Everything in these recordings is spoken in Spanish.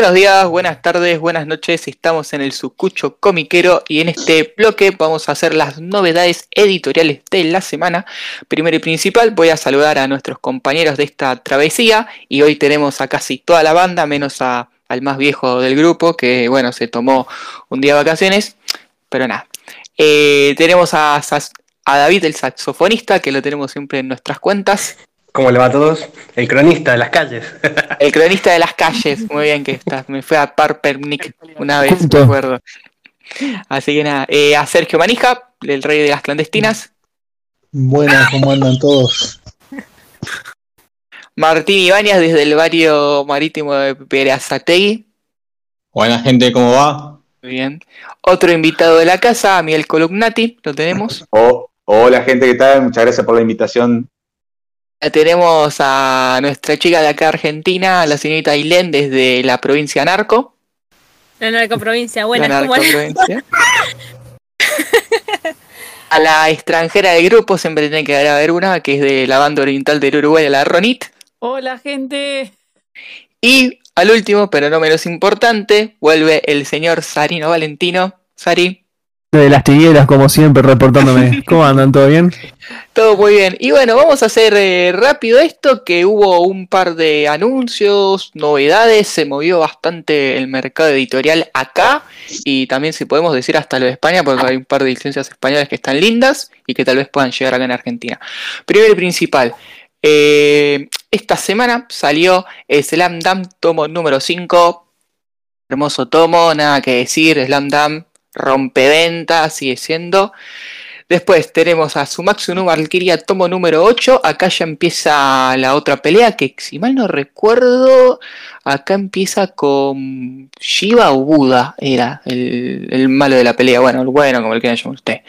Buenos días, buenas tardes, buenas noches. Estamos en el Sucucho Comiquero y en este bloque vamos a hacer las novedades editoriales de la semana. Primero y principal, voy a saludar a nuestros compañeros de esta travesía y hoy tenemos a casi toda la banda, menos al más viejo del grupo, que bueno, se tomó un día de vacaciones, pero nada. Eh, tenemos a David, el saxofonista, que lo tenemos siempre en nuestras cuentas. ¿Cómo le va a todos? El cronista de las calles. El cronista de las calles, muy bien que estás. Me fue a Parpernick una vez, me acuerdo. Así que nada, eh, a Sergio Manija, el rey de las clandestinas. Buenas, ¿cómo andan todos? Martín Ibáñez desde el barrio marítimo de Perazategui. Buena gente, ¿cómo va? Muy bien. Otro invitado de la casa, Miguel Columnati, lo tenemos. Oh, hola gente, ¿qué tal? Muchas gracias por la invitación. Tenemos a nuestra chica de acá Argentina, la señorita Ailén, desde la provincia Narco. La narcoprovincia, buena, la narcoprovincia. a la extranjera del grupo siempre tiene que haber una, que es de la banda oriental del Uruguay, la Ronit. Hola, gente. Y al último, pero no menos importante, vuelve el señor Sarino Valentino. Sari. De las tigueras, como siempre, reportándome. ¿Cómo andan? ¿Todo bien? Todo muy bien. Y bueno, vamos a hacer eh, rápido esto, que hubo un par de anuncios, novedades, se movió bastante el mercado editorial acá y también si podemos decir hasta lo de España, porque hay un par de licencias españolas que están lindas y que tal vez puedan llegar acá en Argentina. Primero y principal, eh, esta semana salió Slam Dam tomo número 5. Hermoso tomo, nada que decir, Slam Dam rompeventas, sigue siendo. Después tenemos a Sumatsu no Valkyria tomo número 8. Acá ya empieza la otra pelea que si mal no recuerdo, acá empieza con Shiva o Buda, era el, malo de la pelea. Bueno, el bueno, como el quieran llamar usted.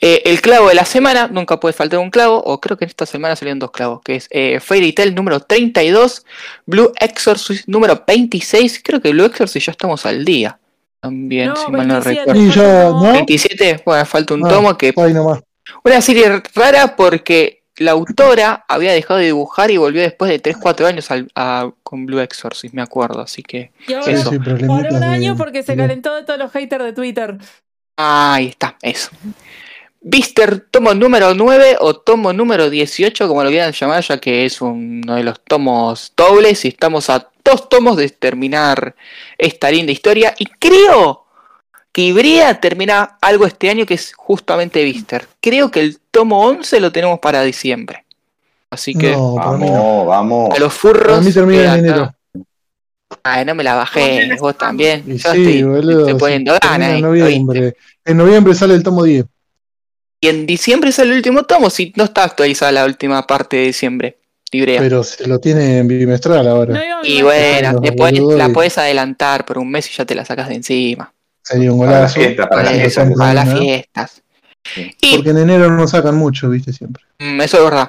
Eh, el clavo de la semana, nunca puede faltar un clavo, o creo que en esta semana salieron dos clavos, que es eh, Fairy Tail número 32, Blue Exorcist número 26. Creo que Blue Exorcist ya estamos al día. También, si mal no recuerdo. 27, bueno, falta un ah, tomo que. Una serie rara porque la autora había dejado de dibujar y volvió después de 3-4 años al, con Blue Exorcist, me acuerdo, así que. eso. por un año porque se calentó de todos los haters de Twitter. Ahí está, eso. Vister tomo número 9 o tomo número 18, como lo quieran llamar, ya que es uno de los tomos dobles y estamos a dos tomos de terminar esta linda historia. Y creo que Ibrea termina algo este año que es justamente Vister. Creo que el tomo 11 lo tenemos para diciembre. Así que vamos, vamos. A los furros. A mí termina en enero. Ay, no me la bajé, vos también. Yo sí, boludo, poniendo ganas. En noviembre. en noviembre sale el tomo 10. Y en diciembre sale el último tomo, si no está actualizada la última parte de diciembre. Pero se lo tiene en bimestral ahora. y bueno, después la puedes adelantar por un mes y ya te la sacas de encima. Sería un golazo. Para, las fiestas. Porque en enero no sacan mucho, viste, siempre. Mm, eso es verdad.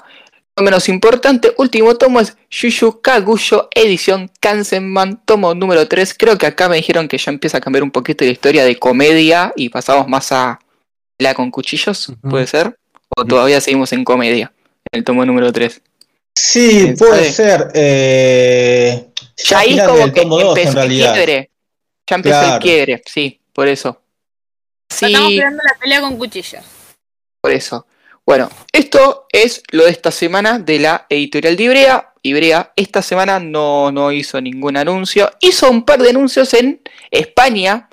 Lo menos importante, último tomo es Yushu Kaguyo, edición Kansenman, tomo número 3. Creo que acá me dijeron que ya empieza a cambiar un poquito la historia de comedia y pasamos más a la con cuchillos, ¿puede ser? ¿O todavía seguimos en comedia? En el tomo número 3. Sí, puede ser. Eh, ya ahí como que empezó el quiebre. Ya empezó el quiebre, sí, por eso. Sí, Estamos esperando la pelea con cuchillos. Por eso. Bueno, esto es lo de esta semana de la editorial de Ibrea. Ibrea esta semana no, no hizo ningún anuncio. Hizo un par de anuncios en España.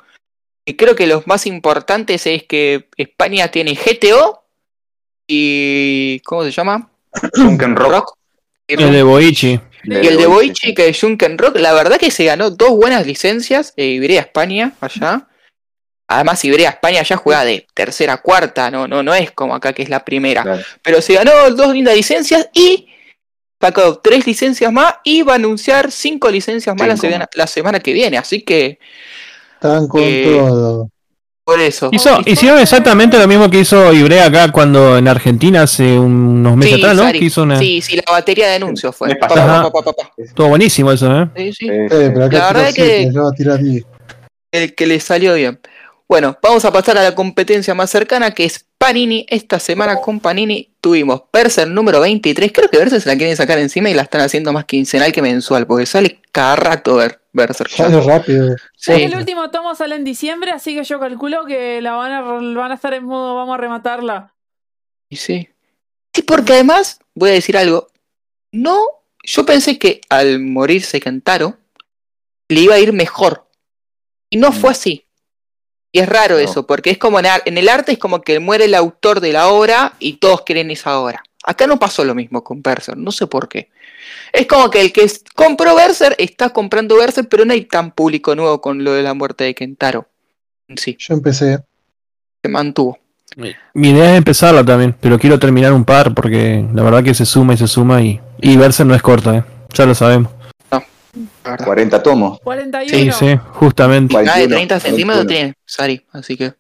Y creo que los más importantes es que España tiene GTO y. ¿Cómo se llama? Junken Rock. El de Boichi. Y el de Boichi, que es Junken Rock, la verdad que se ganó dos buenas licencias, eh, Ibrea España, allá. Además, Ibrea España ya juega de tercera cuarta, no, no, no es como acá que es la primera. Pero se ganó dos lindas licencias y sacó tres licencias más y va a anunciar cinco licencias más la semana, que viene. Así que. Están con eh, todo. Por eso. Hizo, hicieron exactamente lo mismo que hizo Ibrea acá cuando en Argentina hace unos meses atrás, ¿no? Sí, sí, la batería de anuncios fue. Todo buenísimo eso, ¿eh? Sí, sí. Eh, la verdad es que, el que le salió bien. Bueno, vamos a pasar a la competencia más cercana que es Panini. Esta semana con Panini tuvimos Perser número 23. Creo que Perser se la quieren sacar encima y la están haciendo más quincenal que mensual, porque sale cada rato ver. Sale rápido. Sí. El último tomo sale en diciembre, así que yo calculo que la van a, van a estar en modo vamos a rematarla. Y sí. Sí, porque además, voy a decir algo. No, yo pensé que al morirse Kentaro le iba a ir mejor. Y no fue así. Y es raro No. eso, porque es como en, en el arte es como que muere el autor de la obra y todos quieren esa obra. Acá no pasó lo mismo con Berserk, no sé por qué. Es como que el que compró Berserk está comprando Berserk, pero no hay tan público nuevo con lo de la muerte de Kentaro. Sí, Yo empecé. se mantuvo. Mi idea es empezarla también, pero quiero terminar un par porque la verdad que se suma y se suma y, y verse no es corta, ¿eh? ya lo sabemos. verdad. 40 tomos. 41. Sí, sí, justamente. Nada de 41, 30 centímetros 41. tiene Sari, así que.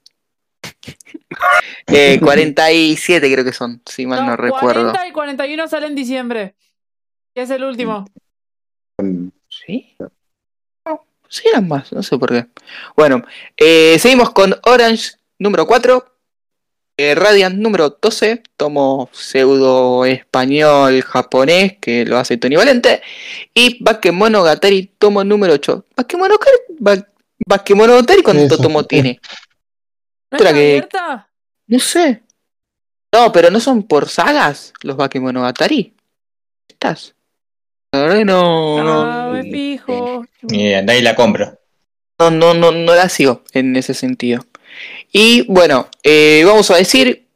Eh, 47 creo que son, si mal no, recuerdo. 40 y 41 sale en diciembre. Que es el último. ¿Sí? No, sí eran más, no sé por qué. Bueno, eh, seguimos con Orange número 4. eh, Radiant número 12, tomo pseudo español japonés que lo hace Tony Valente. Y Bakemonogatari tomo número 8. Bakemonogatari, Ba- Bakemonogatari ¿cuánto Eso. tomo tiene? ¿No que- abierta? No sé. No, pero no son por sagas los Bakemonogatari. ¿Estás? La verdad que no, no, Ah, me fijo. Ahí la compro. no, no, no, no la sigo en ese sentido. Y bueno, eh, vamos a decir,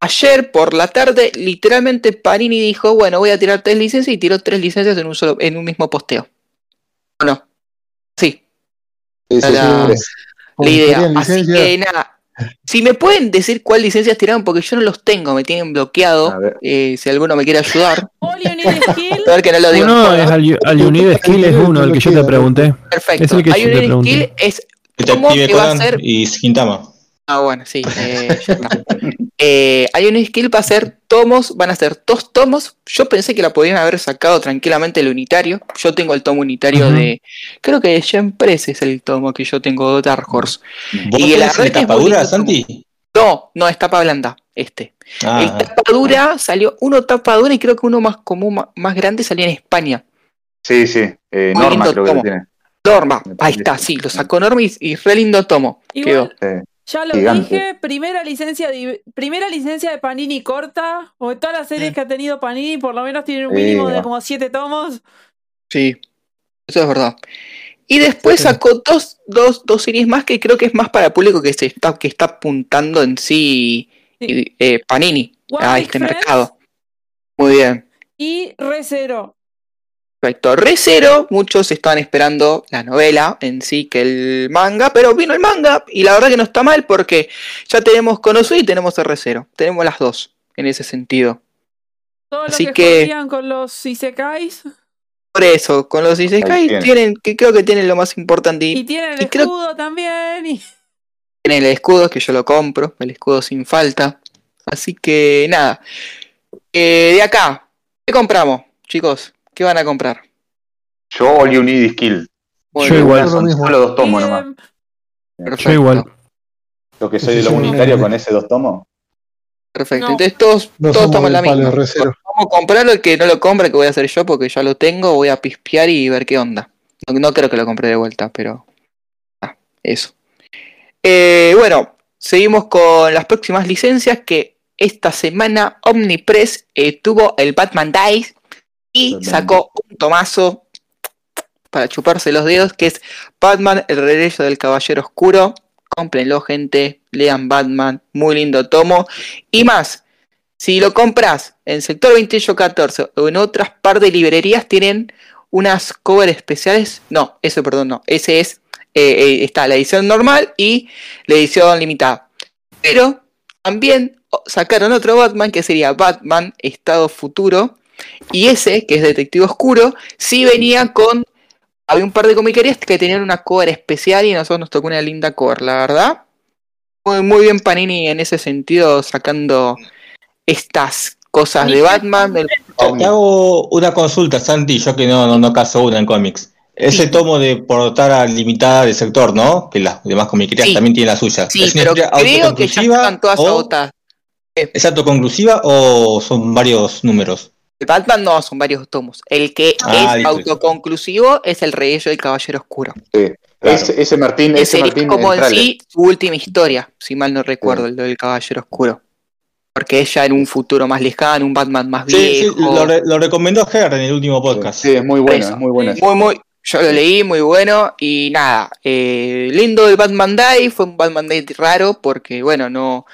ayer por la tarde, literalmente Panini dijo, bueno, voy a tirar tres licencias y tiró tres licencias en un solo, en un mismo posteo. ¿O no? Sí, Sí, sí, La- sí, la idea. Así que nada. Si me pueden decir cuál licencias tiraron, porque yo no los tengo, me tienen bloqueado. A ver. eh, si alguno me quiere ayudar. Skill. A ver que no lo digo. joda. es al, al Unid Skill, es uno, el que yo te pregunté. Perfecto. es el que pregunté. skill, es ¿Cómo que va a ser? y Gintama. Ah, bueno, sí. eh, ya está. Eh, hay un skill para hacer tomos, van a ser dos tomos. Yo pensé que la podían haber sacado tranquilamente el unitario. Yo tengo el tomo unitario de. Creo que de Gen Press es el tomo que yo tengo de Dark Horse. ¿Vos Y la tenés verdad el que es tapa muy dura, lindo Santi? No, no, es tapa blanda, este. Ah, El tapa dura salió uno tapa dura y creo que uno más común, más grande salía en España. Sí, sí. Eh, Norma lindo creo que lo tiene. Norma, ahí está, sí, lo sacó Norma y, y re lindo tomo. Quedó. Sí. Ya lo Gigante. dije, primera licencia de, primera licencia de Panini corta, o de todas las series que ha tenido Panini, por lo menos tienen un Sí, mínimo de como siete tomos. Sí, eso es verdad. Y después Sí. sacó dos, dos, dos series más que creo que es más para el público que se está, que está apuntando en sí, Sí. eh, Panini One a este Friends mercado. Muy bien. Y Recero. Perfecto. Recero, muchos estaban esperando la novela en sí que el manga, pero vino el manga y la verdad que no está mal porque ya tenemos Konosuba y tenemos el Recero. Tenemos las dos en ese sentido. Todo lo Así que, que- jodían con los Isekais. Por eso, con los Isekai tienen. tienen, que creo que tienen lo más importante y Y tienen el y creo- escudo también. Y... Tienen el escudo que yo lo compro, el escudo sin falta. Así que nada. Eh, de acá, ¿qué compramos, chicos? ¿Qué van a comprar? Yo All You Need is Kill. Yo igual. Son mismo. solo dos tomos y, nomás. Perfecto. Yo igual. Lo que soy de lo unitario con ese dos tomos. Perfecto. No. Entonces todos, No todos en la misma. Vamos a comprarlo, el que no lo compre, que voy a hacer yo porque ya lo tengo, voy a pispear y ver qué onda. No, no creo que lo compre de vuelta, pero. Ah, eso. Eh, bueno, seguimos con las próximas licencias que esta semana Omnipress eh, tuvo el Batman Dice y sacó un tomazo para chuparse los dedos que es Batman, el regreso del Caballero Oscuro. Cómprenlo, gente. Lean Batman. Muy lindo tomo. Y más, si lo compras en sector 2814 o en otras par de librerías, tienen unas cover especiales. No, eso, perdón, no. Ese es. eh, eh, está la edición normal y la edición limitada. Pero también sacaron otro Batman que sería Batman Estado Futuro. Y ese, que es Detective Oscuro, sí venía con. Había un par de comiquerías que tenían una cover especial y a nosotros nos tocó una linda cover, la verdad. Muy, muy bien Panini en ese sentido, sacando estas cosas de Batman. del- Te hago una consulta, Santi, yo que no, no, no caso una en cómics. Ese Sí. tomo de portada limitada del sector, ¿no? Que las demás comiquerías Sí. también tienen la suya. Sí, ¿Es pero creo que ya autoconclusiva están todas o- agotadas. ¿Es autoconclusiva o son varios números? El Batman no, son varios tomos. El que Ah, es autoconclusivo es el Rey del Caballero Oscuro. Sí. Claro. Ese, ese Martín, ese Martín como en sí su última historia, si mal no recuerdo, el del Caballero Oscuro. Porque es ya en un futuro más lejano, un Batman más Sí, sí, viejo. lo, re- lo recomendó Ger en el último podcast. Sí, es muy bueno, Eso. es muy bueno. Muy, muy. Yo lo leí, muy bueno. Y nada, eh, lindo el Batman Day. Fue un Batman Day raro porque, bueno, no.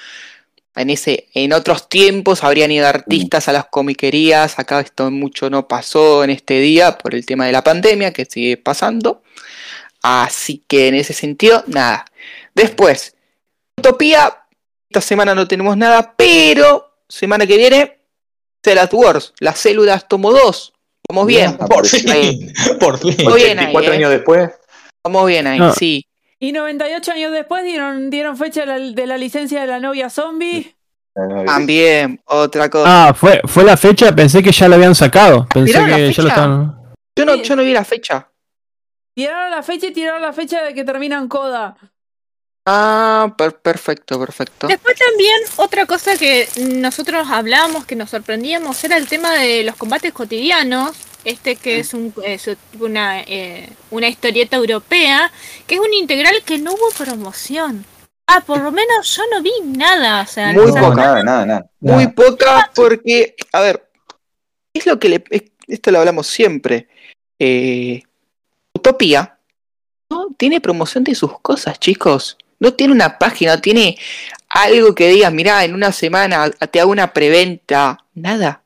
En ese, en otros tiempos habrían ido artistas a las comiquerías. Acá esto mucho no pasó en este día por el tema de la pandemia que sigue pasando. Así que en ese sentido, nada. Después, Utopía. Esta semana no tenemos nada, pero semana que viene, Celat Wars, las células tomo 2. Vamos bien. Por fin, por fin. Muy bien ahí, 84 eh. años después. Vamos bien ahí, No. sí. Y 98 años después dieron, dieron fecha de la, de la licencia de la novia zombie. También, otra cosa. Ah, fue, fue la fecha, pensé que ya lo habían sacado. Pensé ¿Tiraron la que ya lo estaban. Yo no, yo no vi la fecha. Tiraron la fecha y tiraron la fecha de que terminan Coda. Ah, per- perfecto, perfecto. Después también otra cosa que nosotros hablamos, que nos sorprendíamos, era el tema de los combates cotidianos. Este que es, un, es una, eh, una historieta europea, que es un integral que no hubo promoción. Ah, por lo menos yo no vi nada. O sea, Muy poca. nada, nada, nada. Muy poca porque, a ver, es lo que le... es- Esto lo hablamos siempre. Eh, Utopía no tiene promoción de sus cosas, chicos. No tiene una página, no tiene algo que digas, mirá, en una semana te hago una preventa. Nada.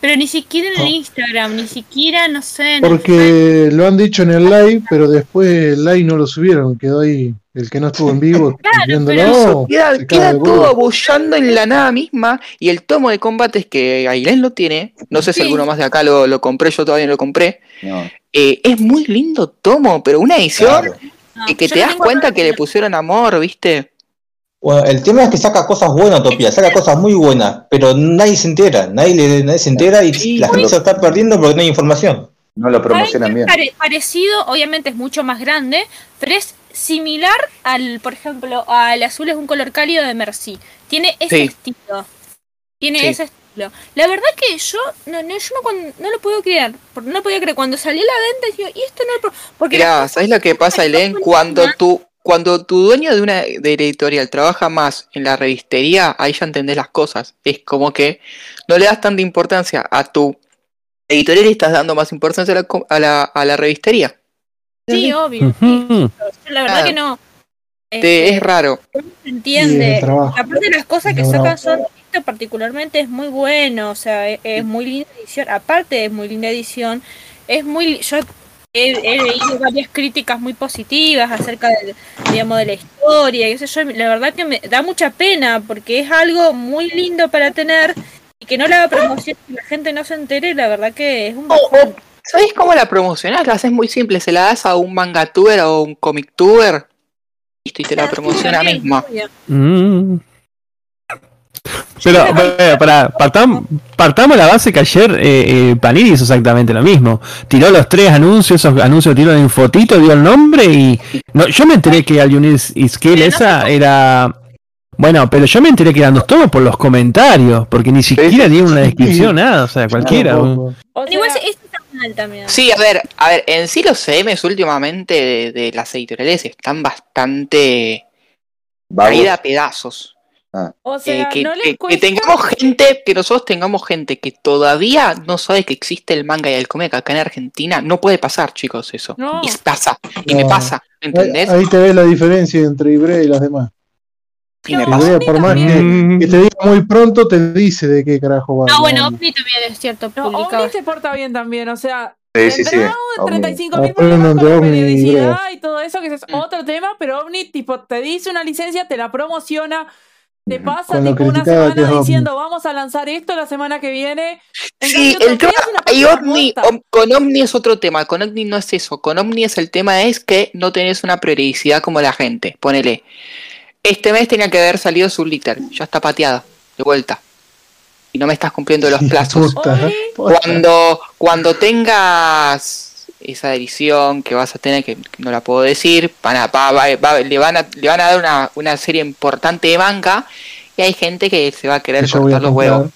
Pero ni siquiera en el No. Instagram, ni siquiera, no sé. en el Porque lo han dicho en el live, pero después el live no lo subieron, quedó ahí el que no estuvo en vivo Claro, viéndolo. pero Queda, todo burro. abullando en la nada misma. Y el tomo de combates que Ailén lo tiene, no sé si Sí. alguno más de acá lo, lo compré, yo todavía no lo compré. No. eh, es muy lindo tomo, pero una edición Claro. No, que, te das cuenta que le pusieron amor, ¿viste? Bueno, el tema es que saca cosas buenas, Utopía, saca cosas muy buenas, pero nadie se entera, nadie, le- nadie se entera y Sí. la gente se está perdiendo porque no hay información. No lo promocionan bien. Pare- parecido, obviamente es mucho más grande, pero es similar al, por ejemplo, al azul es un color cálido de Mercy. Tiene ese Sí. estilo. Tiene Sí. ese estilo. La verdad que yo no, no, yo no, cuando- no lo puedo creer. Porque no lo podía creer. Cuando salió a la venta, digo, y esto no lo pro-". Porque Mirá, ¿sabes lo que pasa, Ailén? Cuando tú, cuando tu dueño de una de editorial trabaja más en la revistería, ahí ya entendés las cosas. Es como que no le das tanta importancia a tu editorial y estás dando más importancia a la, co- a la, a la revistería. Sí, obvio. Yo la verdad Ah. que no. Te- Este, es raro. se entiende. Aparte de las cosas que No, sacan no. son esto particularmente es muy bueno, o sea, es, es muy linda edición, aparte es muy linda edición, es muy yo he, he leído varias críticas muy positivas acerca de, digamos, de la historia, y sé yo, la verdad que me da mucha pena porque es algo muy lindo para tener y que no haga promoción y la gente no se entere, la verdad que es un O- o, ¿Sabes cómo la promocionás? La haces muy simple, se la das a un manga tuber o un comic tuber y te la promociona misma. Mm. Pero, para, para, partam- partamos la base que ayer eh, eh, Panini hizo exactamente lo mismo. Tiró los tres anuncios, esos anuncios tiró en fotito, dio el nombre y. No, yo me enteré que Al Unis Skill Pero no esa era. Bueno, pero yo me enteré que eran dos tomos por los comentarios, porque ni siquiera dieron una descripción, nada, o sea, cualquiera. Tampoco. O sea, Igual esto está mal también. Sí, a ver, a ver, en sí los CMs últimamente de, de las editoriales están bastante caída a pedazos. O Eh, sea, que, no les que- que cuesta. tengamos gente, que nosotros tengamos gente que todavía no sabe que existe el manga y el cómic acá en Argentina, no puede pasar, chicos, eso. No. Y pasa, y me No. pasa, Ahí, ¿entendés? ahí te ves la diferencia entre Ibrea y las demás. Y me No, pasa. Por más que, que te diga muy pronto, te dice de qué carajo va. No, bueno, No, Omni también es cierto, No, publicado. Omni se porta bien también, o sea, Sí, sí, sí. tendrá Omni. 35 mil Aprenden problemas con la periodicidad y todo eso, que es Mm. otro tema, pero Omni, tipo, te dice una licencia, te la promociona, te pasa tipo una semana diciendo vamos a lanzar esto la semana que viene. En Sí, el tema, Omni. Om- con Omni es otro tema, con Omni no es eso, con Omni es el tema es que no tenés una periodicidad como la gente, ponele. Este mes tenía que haber salido su liter, ya está pateada, de vuelta. Y no me estás cumpliendo los plazos. Cuando, cuando tengas esa edición que vas a tener, que no la puedo decir, van a- va- va- va- le, van a, le van a dar una, una serie importante de manga y hay gente que se va a querer Que yo a cortar los huevos.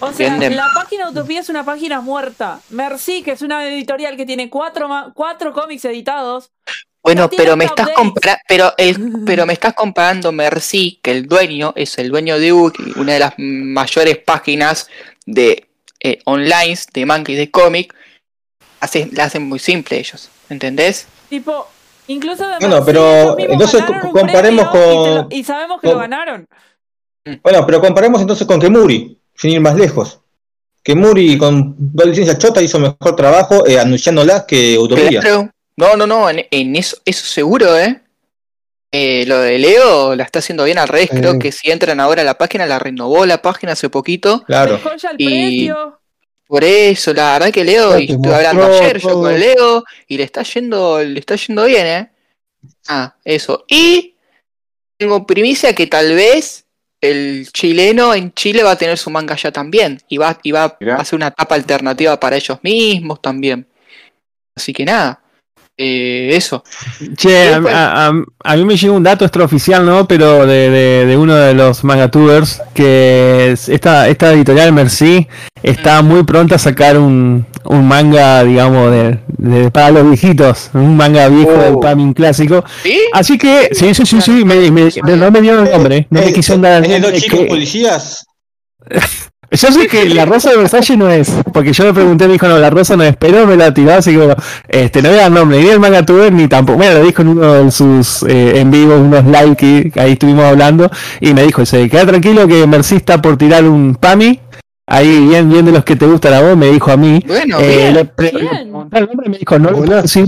O sea, Entienden. la página Utopía es una página muerta. Merci, que es una editorial que tiene cuatro, cuatro cómics editados. Bueno, No pero me estás compara- pero el pero me estás comparando Merci, que el dueño es el dueño de Uki, una de las mayores páginas de eh, online de manga y de cómic, hace, la hacen muy simple ellos, ¿entendés? Tipo, incluso de Bueno, pero entonces comparemos y con- lo- Y, sabemos que con- lo ganaron. Bueno, pero comparemos entonces con Kemuri, sin ir más lejos. Kemuri con dos licencias chota hizo mejor trabajo eh, anunciándolas que Utopía. Claro. No, no, no, en, en eso, eso seguro, ¿eh? Eh, Lo de Leo la está haciendo bien al revés. Creo que si entran ahora a la página, la renovó la página hace poquito. Claro. Dejó ya el Y- precio. Por eso, la verdad que Leo, Ya y estuve hablando ayer yo con Leo, y le está yendo, le está yendo bien, ¿eh? Ah, eso. Y tengo primicia que tal vez el chileno en Chile va a tener su manga ya también. Y va, y va Mirá. a hacer una etapa alternativa para ellos mismos también. Así que nada. Eh, eso. Che, a, a- a- a mí me llega un dato extraoficial, ¿no? Pero de, de- de uno de los mangatubers, que es esta, esta editorial Merci está muy pronta a sacar un, un manga, digamos, de, de- para los viejitos, un manga viejo Oh. del Pamin clásico. ¿Sí? Así que, sí, sí, sí, sí, me, me- me- no me dieron el nombre, no me Eh, quisieron dar el ¿Es de nombre. dos chicos que- policías? yo sé que la rosa de Versace no es, porque yo le pregunté, me dijo, no, la rosa no es, pero me la tiró, así que bueno, este, no voy a dar nombre, ni el manga tuber, ni tampoco, bueno, lo dijo en uno de sus eh, en vivo, unos live que ahí estuvimos hablando, y me dijo, se queda tranquilo que Merci está por tirar un PAMI, ahí bien, bien de los que te gustan a vos, me dijo a mí. Bueno, Eh, bien. le pre- bien. le pregunté el nombre y me dijo, no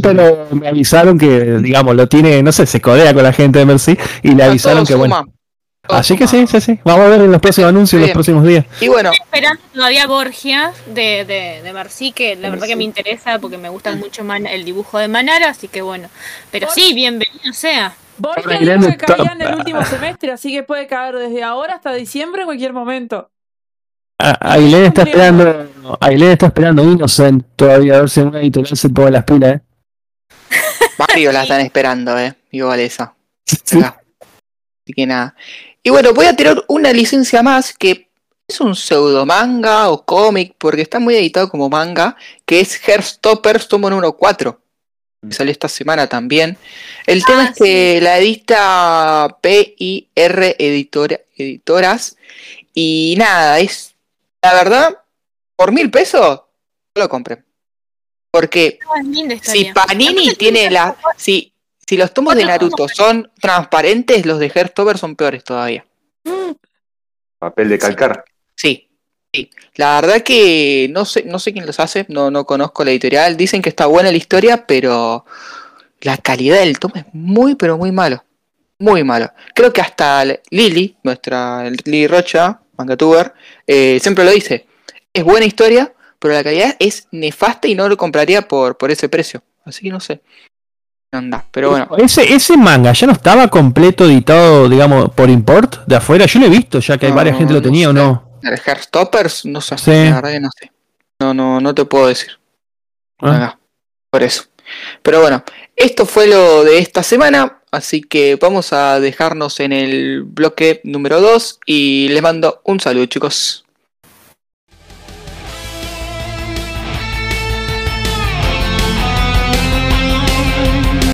pero me avisaron que, digamos, lo tiene, no sé, se codea con la gente de Merci, y le avisaron que, bueno. suma. Todo Así que sí, sí, sí. Vamos a ver en los próximos anuncios, en los próximos días. Y bueno, Estoy esperando todavía Borgia de, de, de Merci, que la verdad que me interesa porque me gusta mucho Man- el dibujo de Manara, así que bueno. Pero sí, bienvenido sea. Borgia dijo que caía en el último semestre, así que puede caer desde ahora hasta diciembre en cualquier momento. Ailén está esperando, Ailén está esperando Innocent todavía a ver si una editorial se pone las pilas, eh. varios la están esperando, ¿eh? Igual esa. Así que nada. Y bueno, voy a tirar una licencia más que es un pseudo manga o cómic, porque está muy editado como manga, que es Heartstoppers tomo número 4. que Salió esta semana también. El tema Ah, es que la edita PIR Editora- Editoras. Y nada, es. La verdad, por mil pesos, no lo compré. Porque Ah, si. Panini tiene la. Si, si los tomos de Naruto son transparentes, los de Heartstopper son peores todavía. Papel de calcar. Sí. sí. La verdad que no sé, no sé quién los hace, no, no conozco la editorial. Dicen que está buena la historia, pero la calidad del tomo es muy, pero muy malo. Muy malo. Creo que hasta Lili, nuestra Lili Rocha, mangatuber, eh, siempre lo dice. Es buena historia, pero la calidad es nefasta y no lo compraría por, por ese precio. Así que no sé. Pero bueno. Ese, ese manga ya no estaba completo editado, digamos, por import de afuera. Yo lo he visto ya que hay varias gente lo no tenía o no. El Heartstoppers, no sé. Sí. La verdad que no sé. No, no, no te puedo decir. Ah. Por eso. Pero bueno, esto fue lo de esta semana. Así que vamos a dejarnos en el bloque número 2 y les mando un saludo, chicos.